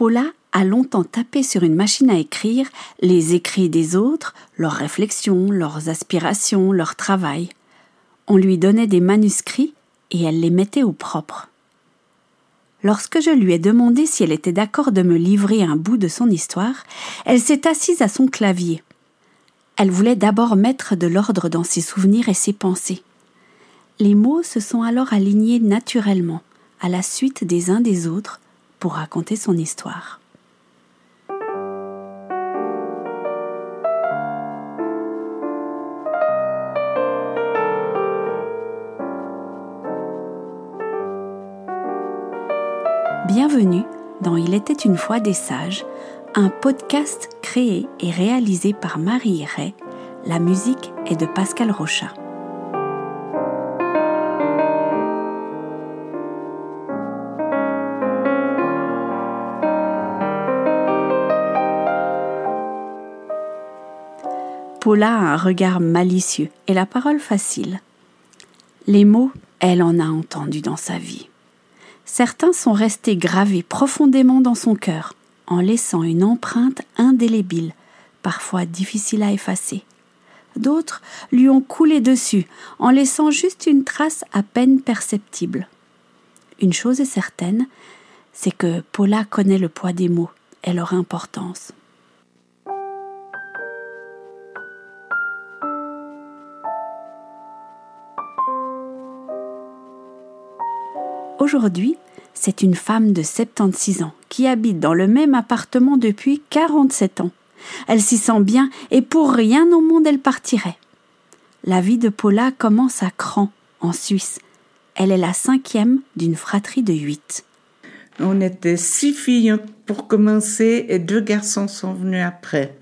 Paula a longtemps tapé sur une machine à écrire les écrits des autres, leurs réflexions, leurs aspirations, leur travail. On lui donnait des manuscrits et elle les mettait au propre. Lorsque je lui ai demandé si elle était d'accord de me livrer un bout de son histoire, elle s'est assise à son clavier. Elle voulait d'abord mettre de l'ordre dans ses souvenirs et ses pensées. Les mots se sont alors alignés naturellement, à la suite des uns des autres, pour raconter son histoire. Bienvenue dans Il était une fois des sages, un podcast créé et réalisé par Marie Ray. La musique est de Pascal Rochat. Paula a un regard malicieux et la parole facile. Les mots, elle en a entendu dans sa vie. Certains sont restés gravés profondément dans son cœur, en laissant une empreinte indélébile, parfois difficile à effacer. D'autres lui ont coulé dessus, en laissant juste une trace à peine perceptible. Une chose est certaine, c'est que Paula connaît le poids des mots et leur importance. Aujourd'hui, c'est une femme de 76 ans qui habite dans le même appartement depuis 47 ans. Elle s'y sent bien et pour rien au monde elle partirait. La vie de Paula commence à Cran, en Suisse. Elle est la cinquième d'une fratrie de huit. On était six filles pour commencer et deux garçons sont venus après.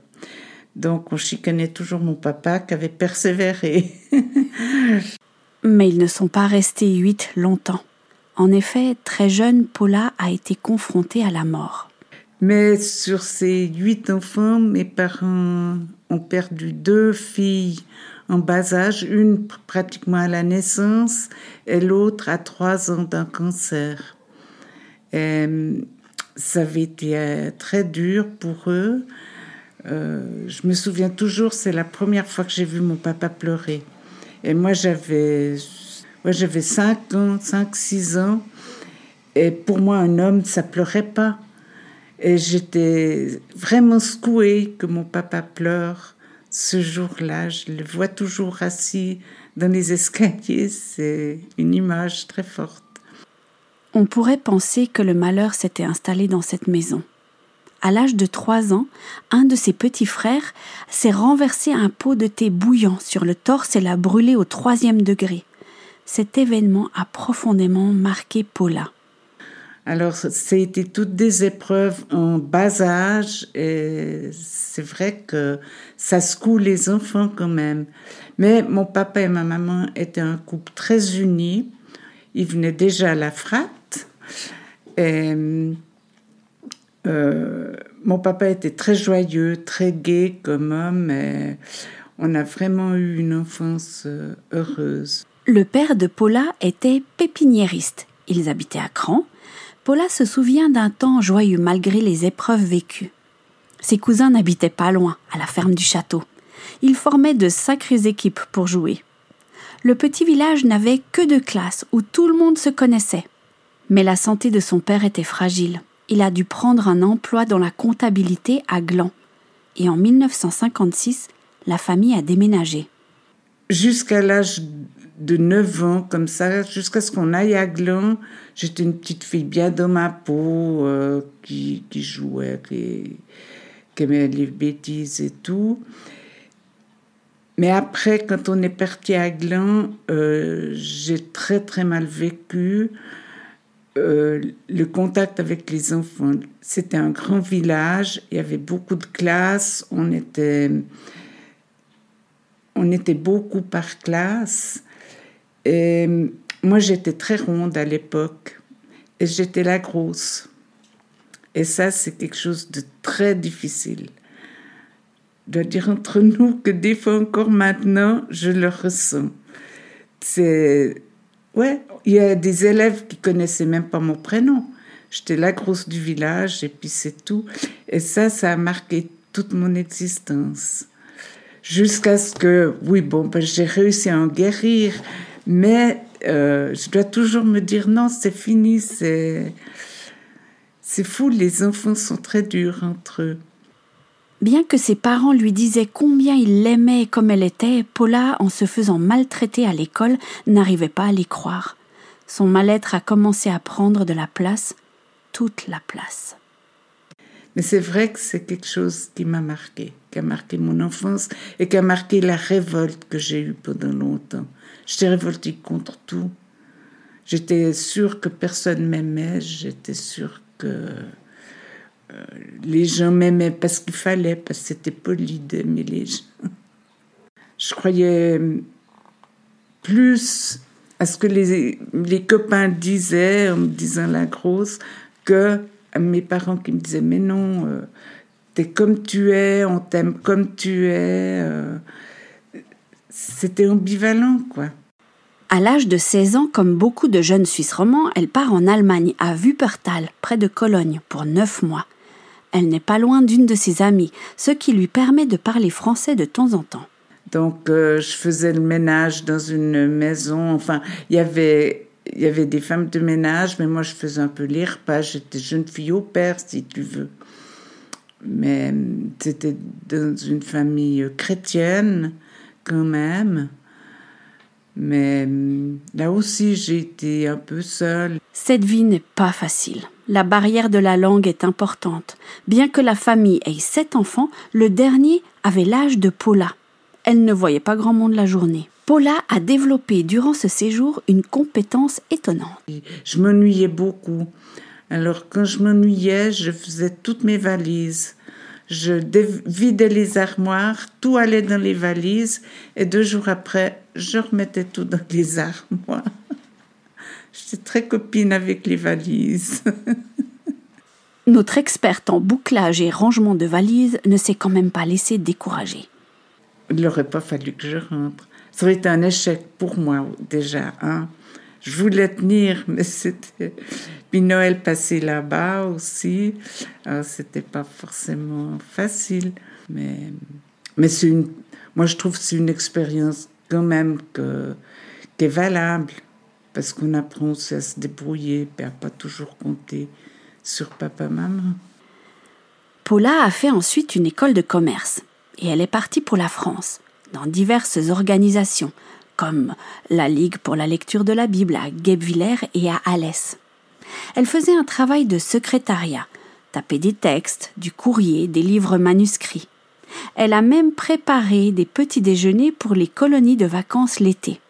Donc on chicanait toujours mon papa qui avait persévéré. Mais ils ne sont pas restés huit longtemps. En effet, très jeune, Paula a été confrontée à la mort. Mais sur ces huit enfants, mes parents ont perdu deux filles en bas âge, une pratiquement à la naissance et l'autre à trois ans d'un cancer. Et ça avait été euh, très dur pour eux. Euh, je me souviens toujours, c'est la première fois que j'ai vu mon papa pleurer. Et moi, j'avais moi, j'avais 5 ans, 5, 6 ans. Et pour moi, un homme, ça pleurait pas. Et j'étais vraiment secouée que mon papa pleure ce jour-là. Je le vois toujours assis dans les escaliers. C'est une image très forte. On pourrait penser que le malheur s'était installé dans cette maison. À l'âge de trois ans, un de ses petits frères s'est renversé un pot de thé bouillant sur le torse et l'a brûlé au troisième degré cet événement a profondément marqué Paula. Alors, c'était toutes des épreuves en bas âge et c'est vrai que ça secoue les enfants quand même. Mais mon papa et ma maman étaient un couple très uni. Ils venaient déjà à la frate. Et, euh, mon papa était très joyeux, très gai comme homme. Et on a vraiment eu une enfance euh, heureuse. Le père de Paula était pépiniériste. Ils habitaient à Cran. Paula se souvient d'un temps joyeux malgré les épreuves vécues. Ses cousins n'habitaient pas loin, à la ferme du château. Ils formaient de sacrées équipes pour jouer. Le petit village n'avait que deux classes où tout le monde se connaissait. Mais la santé de son père était fragile. Il a dû prendre un emploi dans la comptabilité à Gland. Et en 1956, la famille a déménagé. Jusqu'à l'âge de 9 ans, comme ça, jusqu'à ce qu'on aille à Gland. J'étais une petite fille bien dans ma peau, euh, qui, qui, jouait, qui, qui, aimait les bêtises et tout. Mais après, quand on est parti à Gland, euh, j'ai très très mal vécu euh, le contact avec les enfants. C'était un grand village, il y avait beaucoup de classes, on était, on était beaucoup par classe. Et moi, j'étais très ronde à l'époque et j'étais la grosse. Et ça, c'est quelque chose de très difficile. Je dois dire entre nous que des fois encore maintenant, je le ressens. C'est. Ouais, il y a des élèves qui connaissaient même pas mon prénom. J'étais la grosse du village et puis c'est tout. Et ça, ça a marqué toute mon existence. Jusqu'à ce que, oui, bon, ben, j'ai réussi à en guérir, mais euh, je dois toujours me dire non, c'est fini, c'est. C'est fou, les enfants sont très durs entre eux. Bien que ses parents lui disaient combien il l'aimait comme elle était, Paula, en se faisant maltraiter à l'école, n'arrivait pas à l'y croire. Son mal-être a commencé à prendre de la place, toute la place. Mais c'est vrai que c'est quelque chose qui m'a marqué, qui a marqué mon enfance et qui a marqué la révolte que j'ai eue pendant longtemps. J'étais révoltée contre tout. J'étais sûre que personne m'aimait, j'étais sûre que euh, les gens m'aimaient parce qu'il fallait, parce que c'était poli d'aimer les gens. Je croyais plus à ce que les, les copains disaient en me disant la grosse que à mes parents qui me disaient mais non, euh, t'es comme tu es, on t'aime comme tu es. Euh, c'était ambivalent quoi. À l'âge de 16 ans, comme beaucoup de jeunes Suisses romans, elle part en Allemagne, à Wuppertal, près de Cologne, pour neuf mois. Elle n'est pas loin d'une de ses amies, ce qui lui permet de parler français de temps en temps. Donc, euh, je faisais le ménage dans une maison. Enfin, il y avait il y avait des femmes de ménage, mais moi je faisais un peu les repas. J'étais jeune fille au père, si tu veux. Mais c'était dans une famille chrétienne quand même. Mais là aussi, j'ai été un peu seule. Cette vie n'est pas facile. La barrière de la langue est importante. Bien que la famille ait sept enfants, le dernier avait l'âge de Paula. Elle ne voyait pas grand monde la journée. Paula a développé durant ce séjour une compétence étonnante. Je m'ennuyais beaucoup. Alors quand je m'ennuyais, je faisais toutes mes valises. Je vidais les armoires, tout allait dans les valises et deux jours après, je remettais tout dans les armoires. J'étais très copine avec les valises. Notre experte en bouclage et rangement de valises ne s'est quand même pas laissée décourager. Il n'aurait pas fallu que je rentre. Ça aurait été un échec pour moi déjà. Hein. Je voulais tenir, mais c'était. Puis Noël passé là-bas aussi. C'était pas forcément facile. Mais, mais c'est une. Moi, je trouve que c'est une expérience quand même que, qui est valable. Parce qu'on apprend aussi à se débrouiller et à pas toujours compter sur papa-maman. Paula a fait ensuite une école de commerce et elle est partie pour la France dans diverses organisations, comme la Ligue pour la lecture de la Bible à Guebwiller et à Alès. Elle faisait un travail de secrétariat, tapait des textes, du courrier, des livres manuscrits. Elle a même préparé des petits déjeuners pour les colonies de vacances l'été.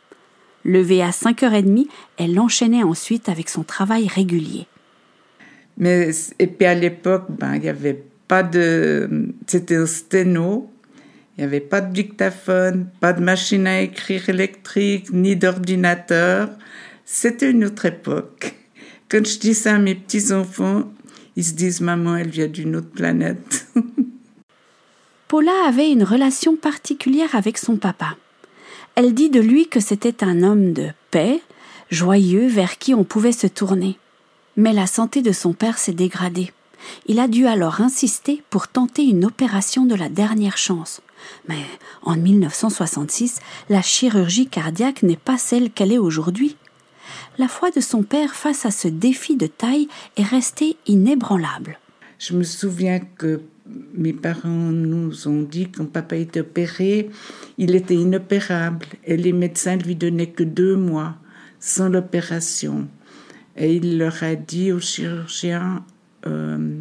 Levée à 5h30, elle enchaînait ensuite avec son travail régulier. Mais, et puis à l'époque, ben, il n'y avait pas de. C'était un sténo, il n'y avait pas de dictaphone, pas de machine à écrire électrique, ni d'ordinateur. C'était une autre époque. Quand je dis ça à mes petits-enfants, ils se disent Maman, elle vient d'une autre planète. Paula avait une relation particulière avec son papa. Elle dit de lui que c'était un homme de paix, joyeux, vers qui on pouvait se tourner. Mais la santé de son père s'est dégradée. Il a dû alors insister pour tenter une opération de la dernière chance. Mais en 1966, la chirurgie cardiaque n'est pas celle qu'elle est aujourd'hui. La foi de son père face à ce défi de taille est restée inébranlable. Je me souviens que mes parents nous ont dit quand papa était opéré, il était inopérable et les médecins lui donnaient que deux mois sans l'opération. Et il leur a dit aux chirurgiens, euh,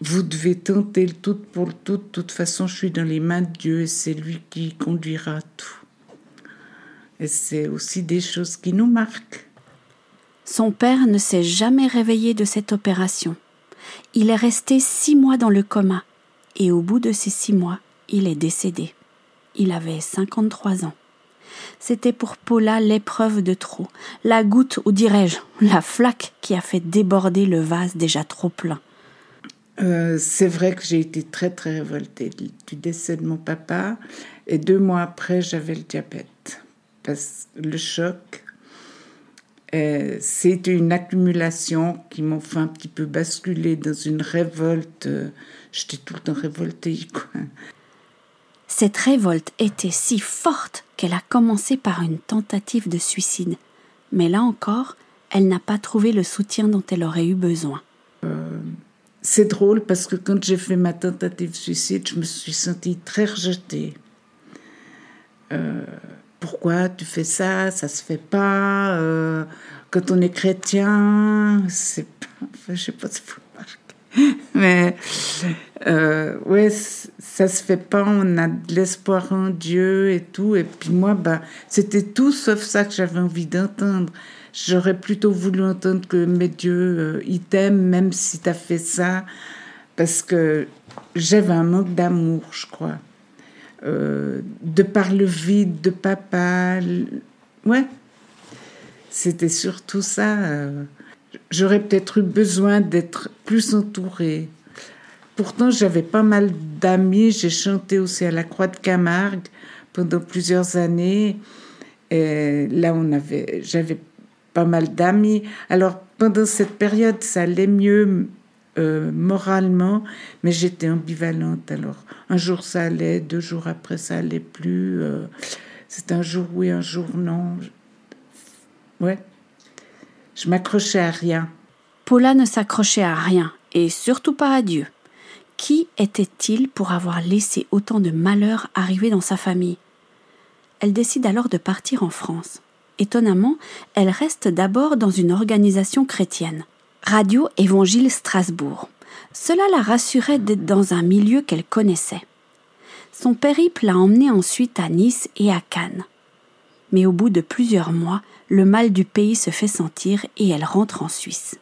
vous devez tenter le tout pour tout. De toute façon, je suis dans les mains de Dieu et c'est lui qui conduira tout. Et c'est aussi des choses qui nous marquent. Son père ne s'est jamais réveillé de cette opération. Il est resté six mois dans le coma et au bout de ces six mois, il est décédé. Il avait 53 ans. C'était pour Paula l'épreuve de trop, la goutte, ou dirais-je, la flaque qui a fait déborder le vase déjà trop plein. Euh, c'est vrai que j'ai été très très révoltée du décès de mon papa et deux mois après j'avais le diabète. Parce le choc C'était une accumulation qui m'a fait un petit peu basculer dans une révolte. J'étais tout le temps révoltée. Quoi. Cette révolte était si forte qu'elle a commencé par une tentative de suicide. Mais là encore, elle n'a pas trouvé le soutien dont elle aurait eu besoin. Euh, c'est drôle parce que quand j'ai fait ma tentative de suicide, je me suis sentie très rejetée. Euh, pourquoi tu fais ça? Ça se fait pas. Euh, quand on est chrétien, c'est pas. Je sais pas si vous remarquez. Mais euh, ouais, ça se fait pas. On a de l'espoir en Dieu et tout. Et puis moi, bah, c'était tout sauf ça que j'avais envie d'entendre. J'aurais plutôt voulu entendre que, mais Dieu, euh, il t'aime même si tu as fait ça. Parce que j'avais un manque d'amour, je crois. Euh, de par le vide de papa. Ouais. C'était surtout ça. Euh. J'aurais peut-être eu besoin d'être plus entourée. Pourtant, j'avais pas mal d'amis. J'ai chanté aussi à la Croix de Camargue pendant plusieurs années. Et là, on avait, j'avais pas mal d'amis. Alors, pendant cette période, ça allait mieux euh, moralement, mais j'étais ambivalente. Alors, un jour ça allait, deux jours après ça allait plus. Euh, c'est un jour oui, un jour non. Ouais. Je m'accrochais à rien. Paula ne s'accrochait à rien, et surtout pas à Dieu. Qui était-il pour avoir laissé autant de malheurs arriver dans sa famille? Elle décide alors de partir en France. Étonnamment, elle reste d'abord dans une organisation chrétienne. Radio Évangile Strasbourg. Cela la rassurait d'être dans un milieu qu'elle connaissait. Son périple l'a emmenée ensuite à Nice et à Cannes. Mais au bout de plusieurs mois, le mal du pays se fait sentir et elle rentre en Suisse.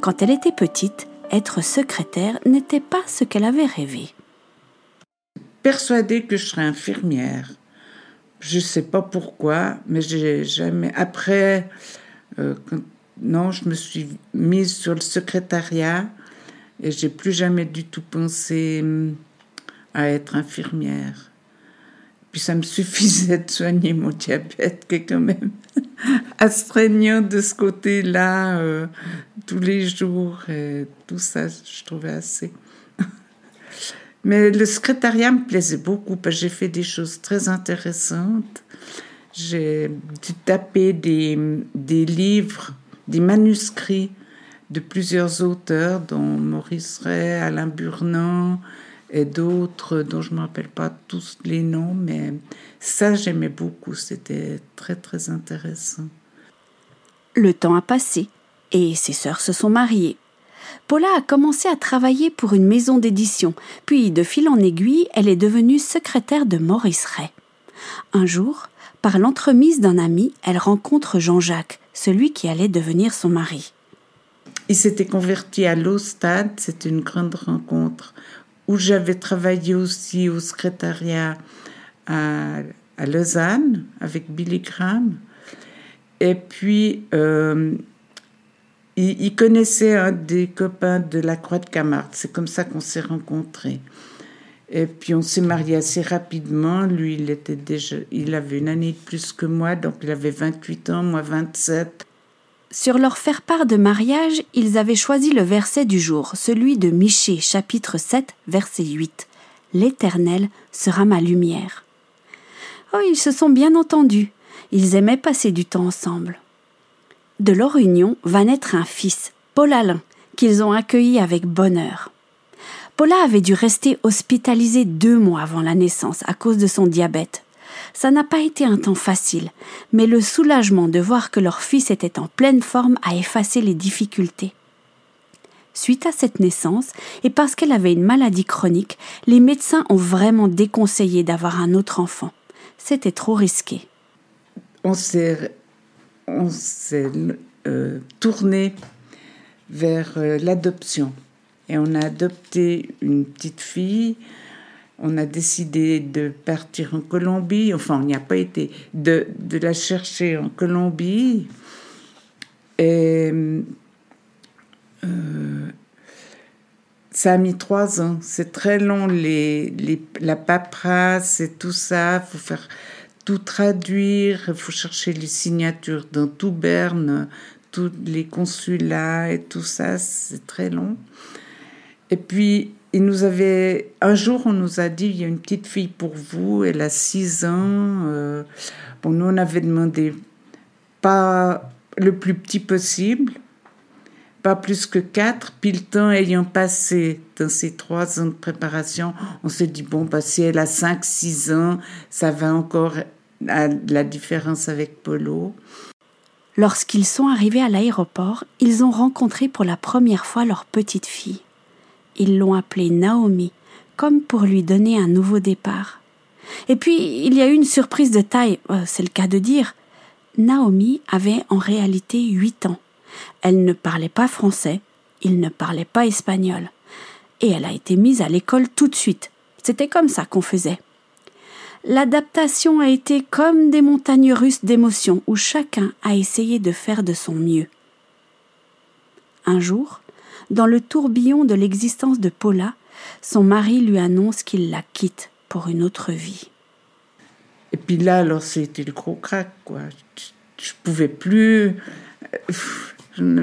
Quand elle était petite, être secrétaire n'était pas ce qu'elle avait rêvé. Persuadée que je serais infirmière. Je ne sais pas pourquoi, mais j'ai jamais. Après, euh, non, je me suis mise sur le secrétariat et j'ai plus jamais du tout pensé hum, à être infirmière. Puis ça me suffisait de soigner mon diabète, qui est quand même astreignant de ce côté-là euh, tous les jours. Et tout ça, je trouvais assez. Mais le secrétariat me plaisait beaucoup parce que j'ai fait des choses très intéressantes. J'ai dû taper des, des livres, des manuscrits de plusieurs auteurs, dont Maurice Ray, Alain Burnand, et d'autres dont je ne me rappelle pas tous les noms, mais ça j'aimais beaucoup, c'était très très intéressant. Le temps a passé et ses sœurs se sont mariées. Paula a commencé à travailler pour une maison d'édition, puis de fil en aiguille, elle est devenue secrétaire de Maurice Ray. Un jour, par l'entremise d'un ami, elle rencontre Jean-Jacques, celui qui allait devenir son mari. Il s'était converti à l'Ostade, c'est une grande rencontre où j'avais travaillé aussi au secrétariat à, Lausanne avec Billy Graham. Et puis, euh, il, connaissait un des copains de la Croix de Camargue. C'est comme ça qu'on s'est rencontrés. Et puis on s'est mariés assez rapidement. Lui, il était déjà, il avait une année de plus que moi, donc il avait 28 ans, moi 27. Sur leur faire-part de mariage, ils avaient choisi le verset du jour, celui de Michée, chapitre 7, verset 8. L'Éternel sera ma lumière. Oh, ils se sont bien entendus. Ils aimaient passer du temps ensemble. De leur union va naître un fils, Paul Alain, qu'ils ont accueilli avec bonheur. Paula avait dû rester hospitalisée deux mois avant la naissance à cause de son diabète. Ça n'a pas été un temps facile, mais le soulagement de voir que leur fils était en pleine forme a effacé les difficultés. Suite à cette naissance, et parce qu'elle avait une maladie chronique, les médecins ont vraiment déconseillé d'avoir un autre enfant. C'était trop risqué. On s'est, euh, tourné vers euh, l'adoption et on a adopté une petite fille on a décidé de partir en Colombie. Enfin, on n'y a pas été, de, de, la chercher en Colombie. Et euh, ça a mis trois ans. C'est très long, les, les, la paperasse et tout ça. Faut faire tout traduire, il faut chercher les signatures dans tout Berne, tous les consulats et tout ça. C'est très long. Et puis, il nous avait un jour on nous a dit il y a une petite fille pour vous elle a six ans euh, bon nous on avait demandé pas le plus petit possible pas plus que quatre puis le temps ayant passé dans ces trois ans de préparation on s'est dit bon bah si elle a cinq six ans ça va encore à la différence avec Polo Lorsqu'ils sont arrivés à l'aéroport, ils ont rencontré pour la première fois leur petite fille ils l'ont appelée Naomi, comme pour lui donner un nouveau départ. Et puis, il y a eu une surprise de taille, euh, c'est le cas de dire. Naomi avait en réalité huit ans. Elle ne parlait pas français, il ne parlait pas espagnol. Et elle a été mise à l'école tout de suite. C'était comme ça qu'on faisait. L'adaptation a été comme des montagnes russes d'émotions où chacun a essayé de faire de son mieux. Un jour, dans le tourbillon de l'existence de Paula, son mari lui annonce qu'il la quitte pour une autre vie. Et puis là, alors c'était le gros crack, quoi. Je, pouvais plus.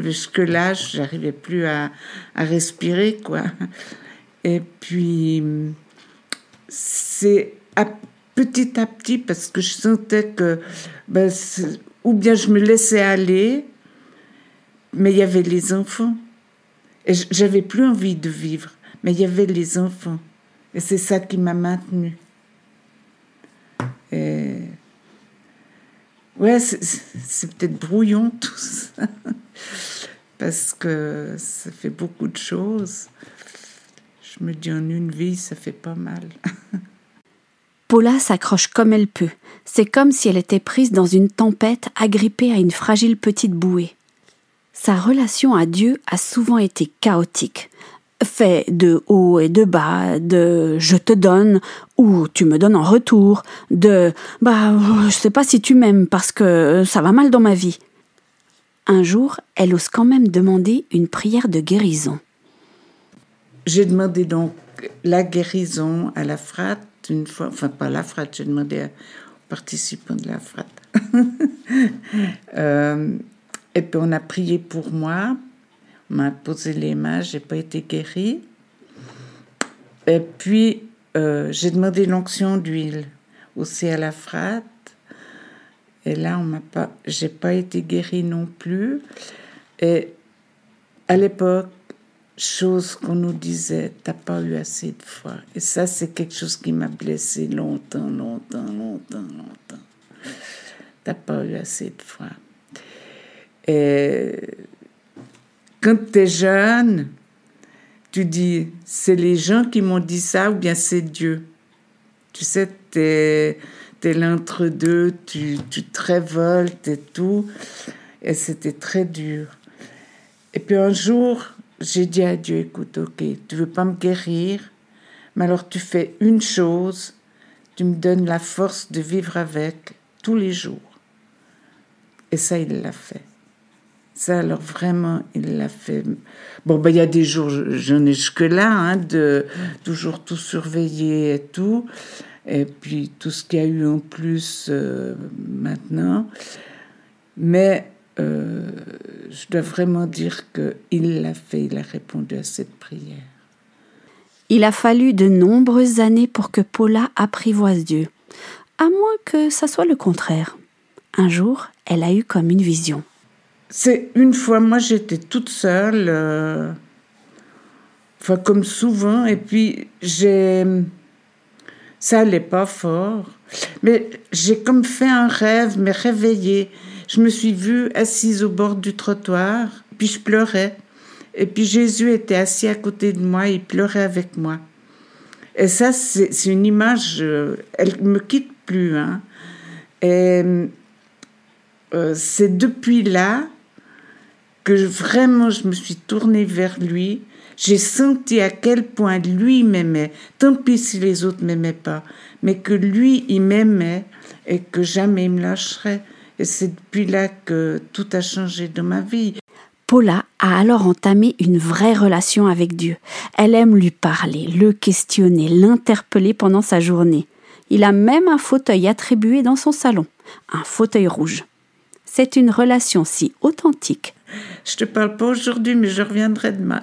Jusque-là, j'arrivais plus à, respirer, quoi. Et puis, c'est petit à petit, parce que je sentais que. Ben, ou bien je me laissais aller, mais il y avait les enfants. Et j'avais plus envie de vivre, mais il y avait les enfants. Et c'est ça qui m'a maintenue. Et... Ouais, c'est peut-être brouillon tout ça, parce que ça fait beaucoup de choses. Je me dis en une vie, ça fait pas mal. Paula s'accroche comme elle peut. C'est comme si elle était prise dans une tempête, agrippée à une fragile petite bouée. Sa relation à Dieu a souvent été chaotique, fait de haut et de bas, de je te donne ou tu me donnes en retour, de bah je sais pas si tu m'aimes parce que ça va mal dans ma vie. Un jour, elle ose quand même demander une prière de guérison. J'ai demandé donc la guérison à la frate une fois, enfin pas la frate, j'ai demandé aux participants de la frate. euh, et puis on a prié pour moi. M'a posé les mains, j'ai pas été guérie. Et puis euh, j'ai demandé l'onction d'huile aussi à la frate. Et là, on m'a pas, j'ai pas été guérie non plus. Et à l'époque, chose qu'on nous disait, t'as pas eu assez de foi. Et ça, c'est quelque chose qui m'a blessé longtemps, longtemps, longtemps, longtemps. T'as pas eu assez de foi. Et quand tu es jeune, tu dis, c'est les gens qui m'ont dit ça ou bien c'est Dieu? Tu sais, tu es, l'entre-deux, tu, tu te révoltes et tout. Et c'était très dur. Et puis un jour, j'ai dit à Dieu, écoute, ok, tu veux pas me guérir, mais alors tu fais une chose, tu me donnes la force de vivre avec tous les jours. Et ça, il l'a fait. Ça, alors vraiment, il l'a fait. Bon, ben, il y a des jours, j'en ai jusque-là, hein, de toujours tout surveiller et tout. Et puis tout ce qu'il y a eu en plus euh, maintenant. Mais euh, je dois vraiment dire qu'il l'a fait, il a répondu à cette prière. Il a fallu de nombreuses années pour que Paula apprivoise Dieu, à moins que ça soit le contraire. Un jour, elle a eu comme une vision. C'est une fois, moi j'étais toute seule, euh, enfin comme souvent, et puis j'ai. Ça allait pas fort, mais j'ai comme fait un rêve, mais réveillé. Je me suis vue assise au bord du trottoir, puis je pleurais. Et puis Jésus était assis à côté de moi, il pleurait avec moi. Et ça, c'est une image, euh, elle me quitte plus. Hein. Et euh, c'est depuis là que vraiment je me suis tournée vers lui. j'ai senti à quel point lui m'aimait. Tant pis si les autres m'aimaient pas, mais que lui, il m'aimait et que jamais il me lâcherait. Et c'est depuis là que tout a changé dans ma vie. Paula a alors entamé une vraie relation avec Dieu. Elle aime lui parler, le questionner, l'interpeller pendant sa journée. Il a même un fauteuil attribué dans son salon, un fauteuil rouge. C'est une relation si authentique. Je te parle pas aujourd'hui, mais je reviendrai demain.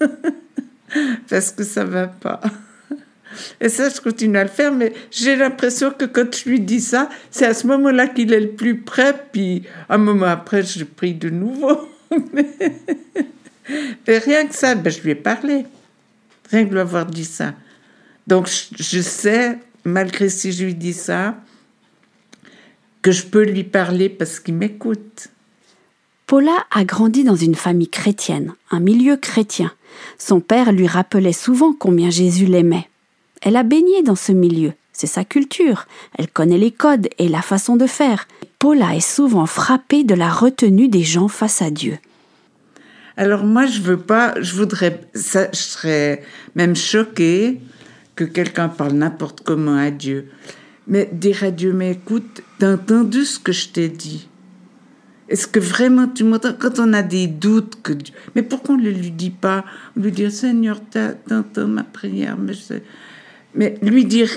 Parce que ça va pas. Et ça, je continue à le faire, mais j'ai l'impression que quand je lui dis ça, c'est à ce moment-là qu'il est le plus prêt, puis un moment après, je prie de nouveau. mais rien que ça, ben, je lui ai parlé. Rien que lui avoir dit ça. Donc, je, sais, malgré si je lui dis ça, que je peux lui parler parce qu'il m'écoute. Paula a grandi dans une famille chrétienne, un milieu chrétien. Son père lui rappelait souvent combien Jésus l'aimait. Elle a baigné dans ce milieu, c'est sa culture, elle connaît les codes et la façon de faire. Paula est souvent frappée de la retenue des gens face à Dieu. Alors moi, je veux pas, je voudrais, ça, je serais même choquée que quelqu'un parle n'importe comment à Dieu. Mais dire à Dieu, mais écoute, t'as entendu ce que je t'ai dit? Est-ce que vraiment tu m'entends Quand on a des doutes, mais pourquoi on ne lui dit pas? On lui dit, Seigneur, t'entends ma prière, mais, mais lui dire,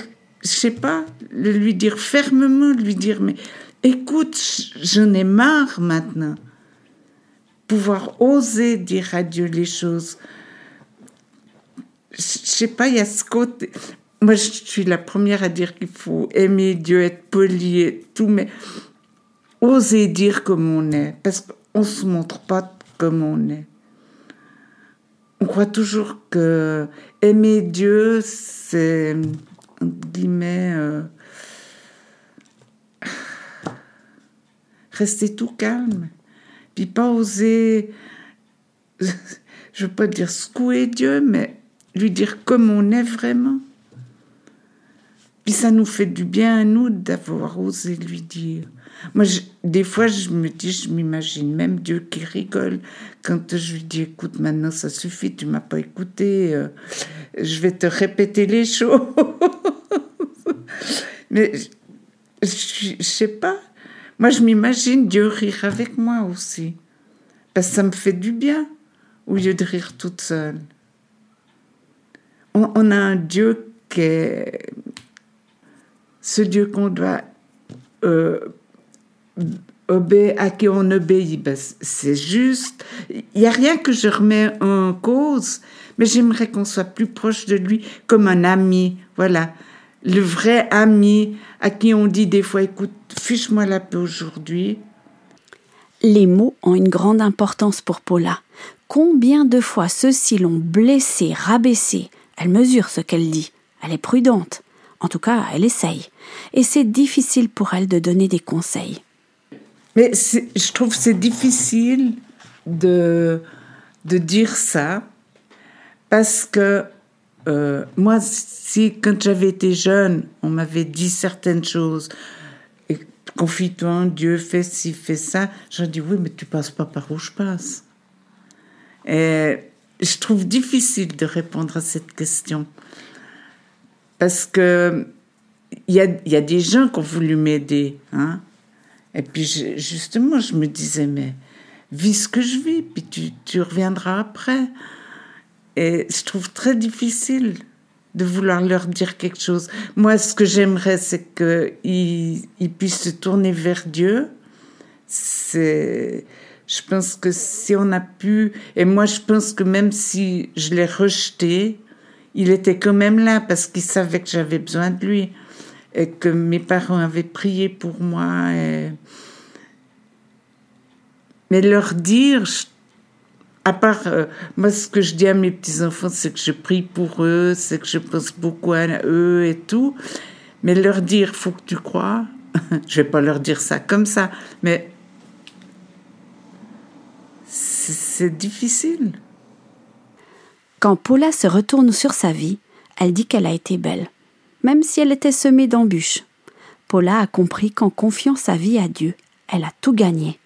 je sais pas, lui dire fermement, lui dire, mais écoute, j'en ai marre maintenant pouvoir oser dire à Dieu les choses. Je sais pas, il y a ce côté. Moi, je suis la première à dire qu'il faut aimer Dieu, être poli et tout, mais oser dire comme on est, parce qu'on se montre pas comme on est. On croit toujours que aimer Dieu, c'est, guillemets, euh, rester tout calme puis pas oser, je veux pas dire secouer Dieu, mais lui dire comme on est vraiment. Puis ça nous fait du bien à nous d'avoir osé lui dire. Moi, des fois, je me dis, je m'imagine même Dieu qui rigole quand je lui dis, écoute, maintenant ça suffit, tu m'as pas écouté, euh, je vais te répéter les choses. Mais je, je sais pas, moi, je m'imagine Dieu rire avec moi aussi. Parce que ça me fait du bien, au lieu de rire toute seule. On, a un Dieu qui est ce Dieu qu'on doit euh, à qui on obéit. Ben, c'est juste. Il n'y a rien que je remets en cause, mais j'aimerais qu'on soit plus proche de lui comme un ami. Voilà le vrai ami à qui on dit des fois écoute, fiche-moi la paix aujourd'hui. Les mots ont une grande importance pour Paula. Combien de fois ceux-ci l'ont blessée, rabaissée? Elle mesure ce qu'elle dit. Elle est prudente. En tout cas, elle essaye. Et c'est difficile pour elle de donner des conseils. Mais je trouve c'est difficile de, de dire ça parce que euh, moi, quand j'avais été jeune, on m'avait dit certaines choses, et confie-toi Dieu, fais ci, fais ça, j'ai dit oui, mais tu passes pas par où je passe. Et je trouve difficile de répondre à cette question. Parce que il y a, y a, des gens qui ont voulu m'aider. Hein? Et puis justement, je me disais, mais vis ce que je vis, puis tu, reviendras après. Et je trouve très difficile de vouloir leur dire quelque chose. Moi, ce que j'aimerais, c'est qu'ils ils puissent se tourner vers Dieu. C'est, je pense que si on a pu, et moi, je pense que même si je l'ai rejeté, il était quand même là parce qu'il savait que j'avais besoin de lui et que mes parents avaient prié pour moi. Mais leur dire, à part, euh, moi, ce que je dis à mes petits-enfants, c'est que je prie pour eux, c'est que je pense beaucoup à eux et tout. Mais leur dire, faut que tu crois, je vais pas leur dire ça comme ça, mais c'est difficile. Quand Paula se retourne sur sa vie, elle dit qu'elle a été belle, même si elle était semée d'embûches. Paula a compris qu'en confiant sa vie à Dieu, elle a tout gagné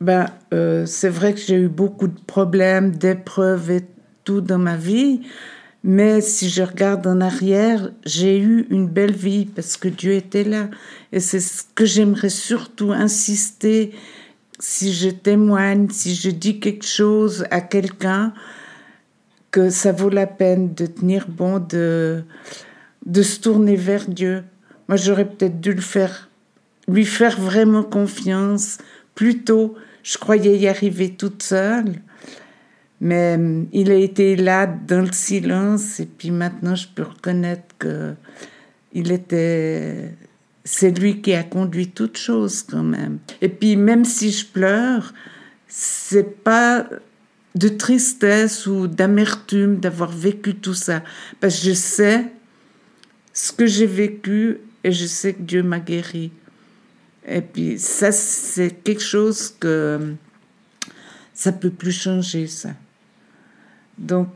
ben, euh, c'est vrai que j'ai eu beaucoup de problèmes, d'épreuves et tout dans ma vie. Mais si je regarde en arrière, j'ai eu une belle vie parce que Dieu était là. Et c'est ce que j'aimerais surtout insister si je témoigne, si je dis quelque chose à quelqu'un, que ça vaut la peine de tenir bon, de, de se tourner vers Dieu. Moi, j'aurais peut-être dû le faire, lui faire vraiment confiance plus tôt. Je croyais y arriver toute seule. Mais euh, il a été là dans le silence et puis maintenant je peux reconnaître que il était c'est lui qui a conduit toute chose quand même. Et puis même si je pleure, c'est pas de tristesse ou d'amertume d'avoir vécu tout ça parce que je sais ce que j'ai vécu et je sais que Dieu m'a guéri. Et puis ça c'est quelque chose que ça peut plus changer ça. Donc,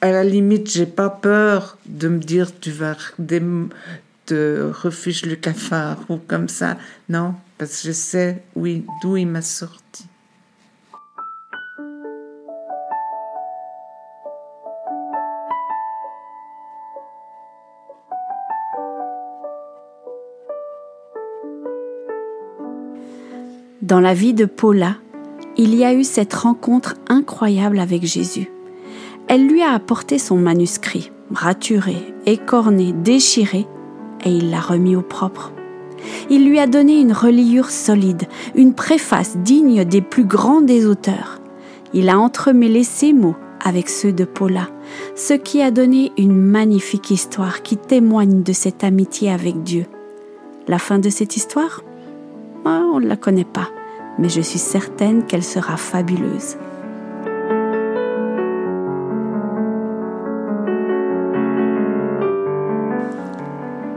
à la limite, j'ai pas peur de me dire tu vas te refuge le cafard ou comme ça. Non, parce que je sais d'où il m'a sorti. Dans la vie de Paula, il y a eu cette rencontre incroyable avec Jésus. Elle lui a apporté son manuscrit, raturé, écorné, déchiré, et il l'a remis au propre. Il lui a donné une reliure solide, une préface digne des plus grands des auteurs. Il a entremêlé ses mots avec ceux de Paula, ce qui a donné une magnifique histoire qui témoigne de cette amitié avec Dieu. La fin de cette histoire? Ah, On ne la connaît pas, mais je suis certaine qu'elle sera fabuleuse.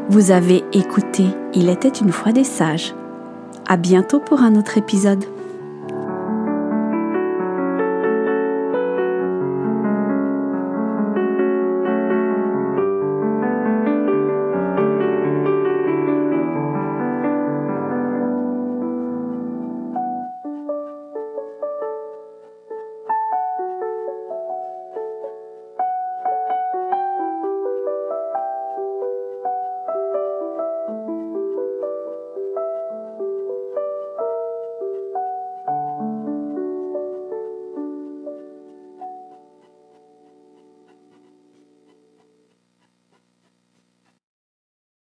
Vous avez écouté Il était une fois des sages. À bientôt pour un autre épisode.